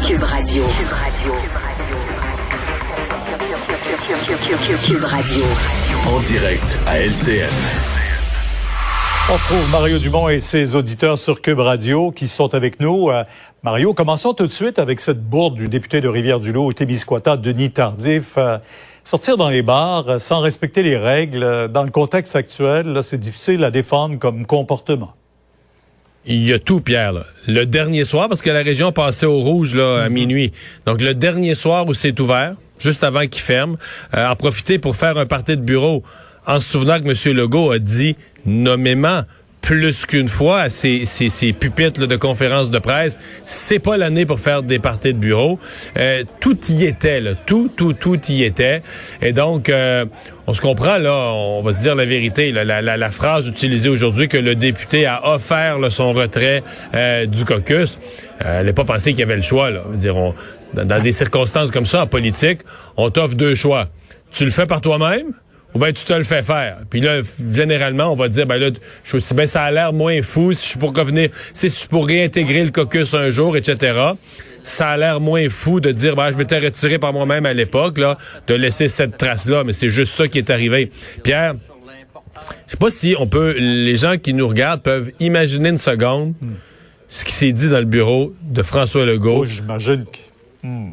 Cube Radio. Cube Radio. En direct à LCN. On trouve Mario Dumont et ses auditeurs sur Cube Radio qui sont avec nous. Euh, Mario, commençons tout de suite avec cette bourde du député de Rivière-du-Loup, Témiscouata, Denis Tardif. Euh, sortir dans les bars euh, sans respecter les règles, dans le contexte actuel, c'est difficile à défendre comme comportement. Il y a tout, Pierre. Là. Le dernier soir, parce que la région passait au rouge là, à mhm. minuit. Donc, le dernier soir où c'est ouvert, juste avant qu'il ferme, euh, en profiter pour faire un parti de bureau en se souvenant que M. Legault a dit nommément plus qu'une fois à ces, pupitres de conférences de presse. C'est pas l'année pour faire des parties de bureau. Euh, tout y était, là. Tout, tout, tout y était. Et donc, euh, on se comprend, là, on va se dire la vérité. la, phrase utilisée aujourd'hui que le député a offert son retrait euh, du caucus, elle n'est pas pensé qu'il y avait le choix. Là. Dire, dans des circonstances comme ça, en politique, on t'offre deux choix. Tu le fais par toi-même ou ben tu te le fais faire. Puis là, généralement, on va dire, ben là, je suis ben ça a l'air moins fou si je suis pour revenir, si je suis pour réintégrer le caucus un jour, etc. Ça a l'air moins fou de dire, ben je m'étais retiré par moi-même à l'époque, là, de laisser cette trace-là, mais c'est juste ça qui est arrivé. Pierre, je sais pas si on peut, les gens qui nous regardent peuvent imaginer une seconde ce qui s'est dit dans le bureau de François Legault. Oh, j'imagine que... Hmm.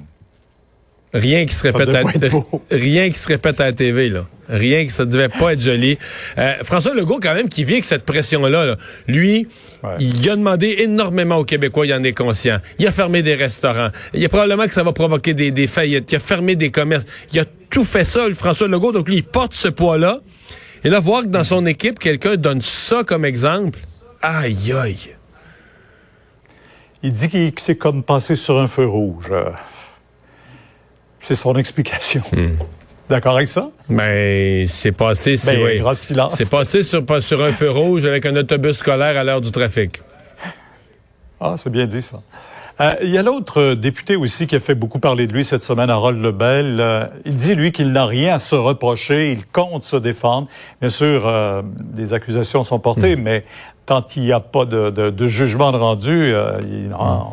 Rien qui se répète à rien qui se répète à la TV là. Rien que ça devait pas être joli. Euh, François Legault quand même qui vit avec cette pression là, lui il a demandé énormément aux Québécois, il en est conscient. Il a fermé des restaurants. Il y a probablement que ça va provoquer des, des faillites. Il a fermé des commerces. Il a tout fait ça, le François Legault. Donc lui, il porte ce poids-là. Et là, voir que dans son équipe, quelqu'un donne ça comme exemple, aïe aïe. Il dit que c'est comme passer sur un feu rouge. C'est son explication. Hmm. D'accord avec ça? Mais c'est passé, c'est ben, C'est passé sur, sur un feu rouge avec un autobus scolaire à l'heure du trafic. Ah, c'est bien dit ça. Euh, il y a l'autre député aussi qui a fait beaucoup parler de lui cette semaine, Harold Lebel. Euh, il dit, lui, qu'il n'a rien à se reprocher, il compte se défendre. Bien sûr, euh, des accusations sont portées, hmm. mais tant qu'il n'y a pas de, de, de jugement de rendu, il, hmm.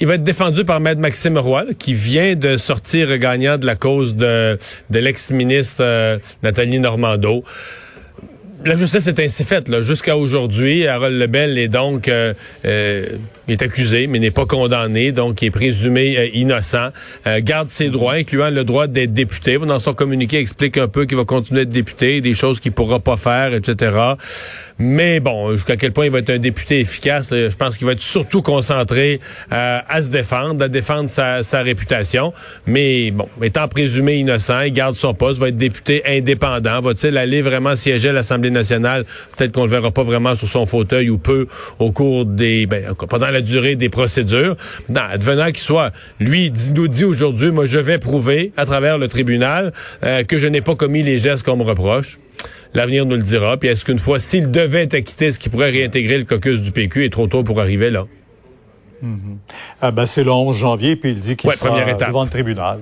Il va, être défendu par Maître Maxime Roy, qui vient de sortir gagnant de la cause de, de l'ex-ministre euh, Nathalie Normando la justice est ainsi faite. Jusqu'à aujourd'hui, Harold Lebel est donc euh, euh, est accusé, mais n'est pas condamné, donc il est présumé euh, innocent. garde ses droits, incluant le droit d'être député. Dans son communiqué, explique un peu qu'il va continuer d'être député, des choses qu'il pourra pas faire, etc. Mais bon, jusqu'à quel point il va être un député efficace, je pense qu'il va être surtout concentré à se défendre, à défendre sa, sa réputation. Mais bon, étant présumé innocent, il garde son poste, va être député indépendant. Va-t-il aller vraiment siéger à l'Assemblée nationale, peut-être qu'on le verra pas vraiment sur son fauteuil ou peu au cours des, ben, pendant la durée des procédures. Non, advenant qu'il soit, lui nous dit aujourd'hui, moi je vais prouver à travers le tribunal euh, que je n'ai pas commis les gestes qu'on me reproche. L'avenir nous le dira. Puis est-ce qu'une fois, s'il devait être acquitté, ce qui pourrait réintégrer le caucus du PQ est trop tôt pour arriver là? Mm-hmm. ah ben, c'est le 11 janvier, puis il dit qu'il sera devant le tribunal.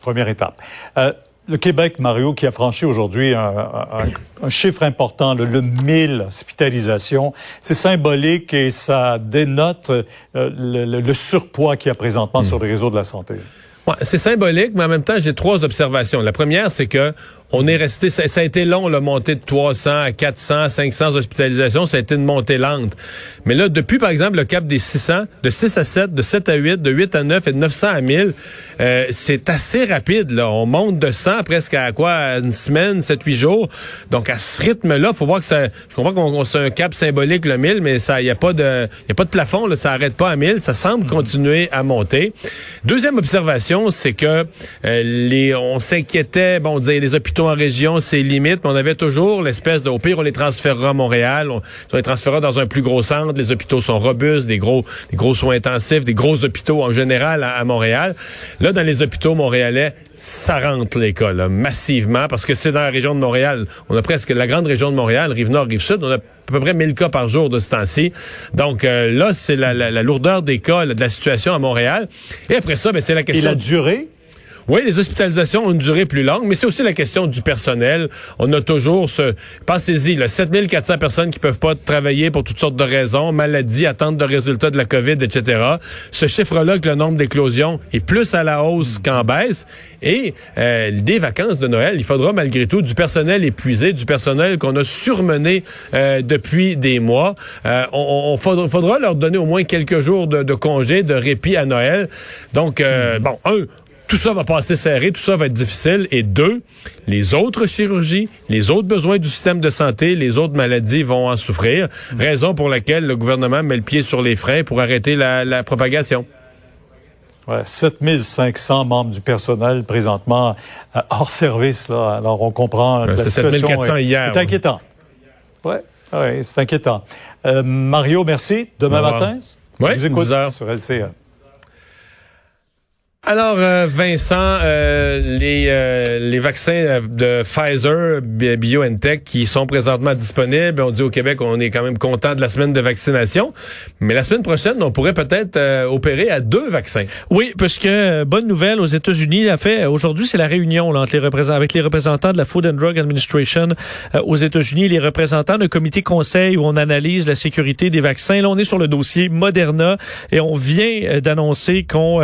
Première étape. Euh, le Québec, Mario, qui a franchi aujourd'hui un, chiffre important, le, 1000 hospitalisations, c'est symbolique et ça dénote euh, le, surpoids qu'il y a présentement hmm. sur le réseau de la santé. Ouais, c'est symbolique, mais en même temps, j'ai trois observations. La première, c'est que on est resté, ça, a été long, le montée de 300 à 400, 500 hospitalisations, ça a été une montée lente. Mais là, depuis, par exemple, le cap des 600, de 6 à 7, de 7 à 8, de 8 à 9 et de 900 à 1000, euh, c'est assez rapide, là. On monte de 100 presque à quoi, une semaine, 7, 8 jours. Donc, à ce rythme-là, faut voir que ça, je comprends qu'on c'est un cap symbolique, le 1000, mais ça, il y a pas de, y a pas de plafond, là, ça arrête pas à 1000, ça semble continuer à monter. Deuxième observation, c'est que euh, les, on s'inquiétait, bon, on disait les hôpitaux en région, c'est limite, mais on avait toujours l'espèce de, au pire, on les transférera à Montréal, on, les transférera dans un plus gros centre, les hôpitaux sont robustes, des gros, des gros soins intensifs, des gros hôpitaux en général à, Montréal. Là, dans les hôpitaux montréalais, ça rentre l'école massivement parce que c'est dans la région de Montréal. On a presque la grande région de Montréal, Rive-Nord, Rive-Sud, on a à peu près 1000 cas par jour de ce temps-ci. Donc euh, là, c'est la, lourdeur des cas, de la situation à Montréal. Et après ça, ben, c'est la question... Et la durée? Oui, les hospitalisations ont une durée plus longue, mais c'est aussi la question du personnel. On a toujours ce... Pensez-y, 7400 personnes qui peuvent pas travailler pour toutes sortes de raisons, maladies, attente de résultats de la COVID, etc. Ce chiffre-là, que le nombre d'éclosions est plus à la hausse qu'en baisse. Et euh, des vacances de Noël, il faudra malgré tout du personnel épuisé, du personnel qu'on a surmené euh, depuis des mois. Euh, on, faudra, leur donner au moins quelques jours de, de congé, de répit à Noël. Donc, euh, bon, un, tout ça va passer serré, tout ça va être difficile. Et deux, les autres chirurgies, les autres besoins du système de santé, les autres maladies vont en souffrir. Raison pour laquelle le gouvernement met le pied sur les freins pour arrêter la, propagation. Ouais, 7500 membres du personnel présentement euh, hors service. Là. Alors, on comprend la situation 7400 hier. C'est inquiétant. Oui, ouais, c'est inquiétant. Euh, Mario, merci. Demain matin, oui, vous écoute sur LCA. Alors, euh, Vincent, euh, les, euh, les vaccins de Pfizer, BioNTech, qui sont présentement disponibles, on dit au Québec, on est quand même content de la semaine de vaccination, mais la semaine prochaine, on pourrait peut-être opérer à deux vaccins. Oui, parce que bonne nouvelle aux États-Unis, fait aujourd'hui, c'est la réunion là, entre les avec les représentants de la Food and Drug Administration aux États-Unis, les représentants d'un comité conseil où on analyse la sécurité des vaccins. Là, on est sur le dossier Moderna et on vient d'annoncer qu'on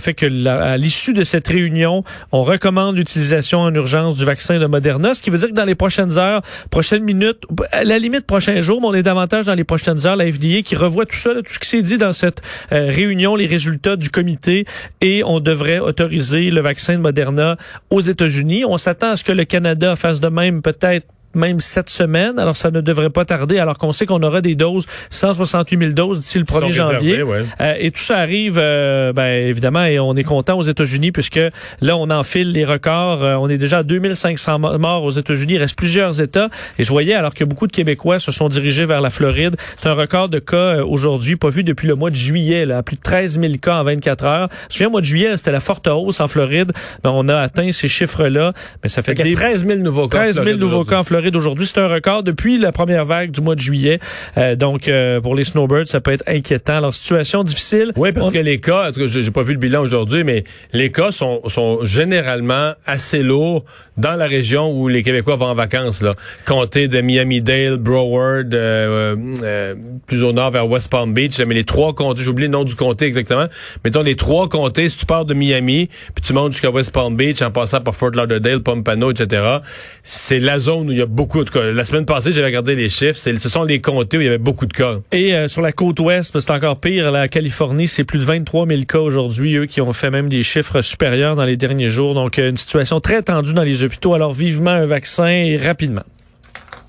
fait que à l'issue de cette réunion, on recommande l'utilisation en urgence du vaccin de Moderna, ce qui veut dire que dans les prochaines heures, prochaines minutes, à la limite prochains jours, mais on est davantage dans les prochaines heures, la FDA qui revoit tout ça, tout ce qui s'est dit dans cette euh, réunion, les résultats du comité, et on devrait autoriser le vaccin de Moderna aux États-Unis. On s'attend à ce que le Canada fasse de même peut-être même cette semaine. Alors, ça ne devrait pas tarder, alors qu'on sait qu'on aura des doses, 168 000 doses d'ici le 1er janvier. Euh, et tout ça arrive, euh, ben, évidemment, et on est content aux États-Unis, puisque là, on enfile les records. Euh, on est déjà à 2500 morts aux États-Unis. Il reste plusieurs États. Et je voyais, alors que beaucoup de Québécois se sont dirigés vers la Floride, c'est un record de cas aujourd'hui, pas vu depuis le mois de juillet, là, plus de 13 000 cas en 24 heures. Je me souviens, mois de juillet, c'était la forte hausse en Floride. Ben, on a atteint ces chiffres-là. Mais ça fait, des... 13 000 nouveaux cas. 13 000 nouveaux cas en Floride d'aujourd'hui. C'est un record depuis la première vague du mois de juillet. Euh, donc, euh, pour les snowbirds, ça peut être inquiétant. Alors, situation difficile. Oui, parce que les cas, j'ai pas vu le bilan aujourd'hui, mais les cas sont, sont généralement assez lourds dans la région où les Québécois vont en vacances. Là. Comté de Miami-Dade, Broward, euh, euh, plus au nord vers West Palm Beach. Mais les trois comtés, j'ai oublié le nom du comté exactement. Mettons les trois comtés, si tu pars de Miami, puis tu montes jusqu'à West Palm Beach en passant par Fort Lauderdale, Pompano, etc., c'est la zone où il y a beaucoup de cas. La semaine passée, j'ai regardé les chiffres. Ce sont les comtés où il y avait beaucoup de cas. Et euh, sur la côte ouest, c'est encore pire. La Californie, c'est plus de 23 000 cas aujourd'hui. Eux qui ont fait même des chiffres supérieurs dans les derniers jours. Donc, une situation très tendue dans les hôpitaux. Alors, vivement un vaccin et rapidement.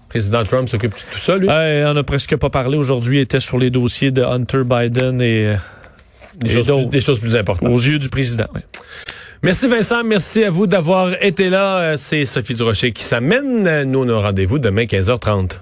Président Trump s'occupe de tout ça, lui? Euh, on n'a presque pas parlé aujourd'hui. Il était sur les dossiers de Hunter Biden et, euh, des, choses, plus importantes. Aux yeux du président, Merci Vincent, merci à vous d'avoir été là. Euh, c'est Sophie Durocher qui s'amène. Nous, on a rendez-vous demain 15h30.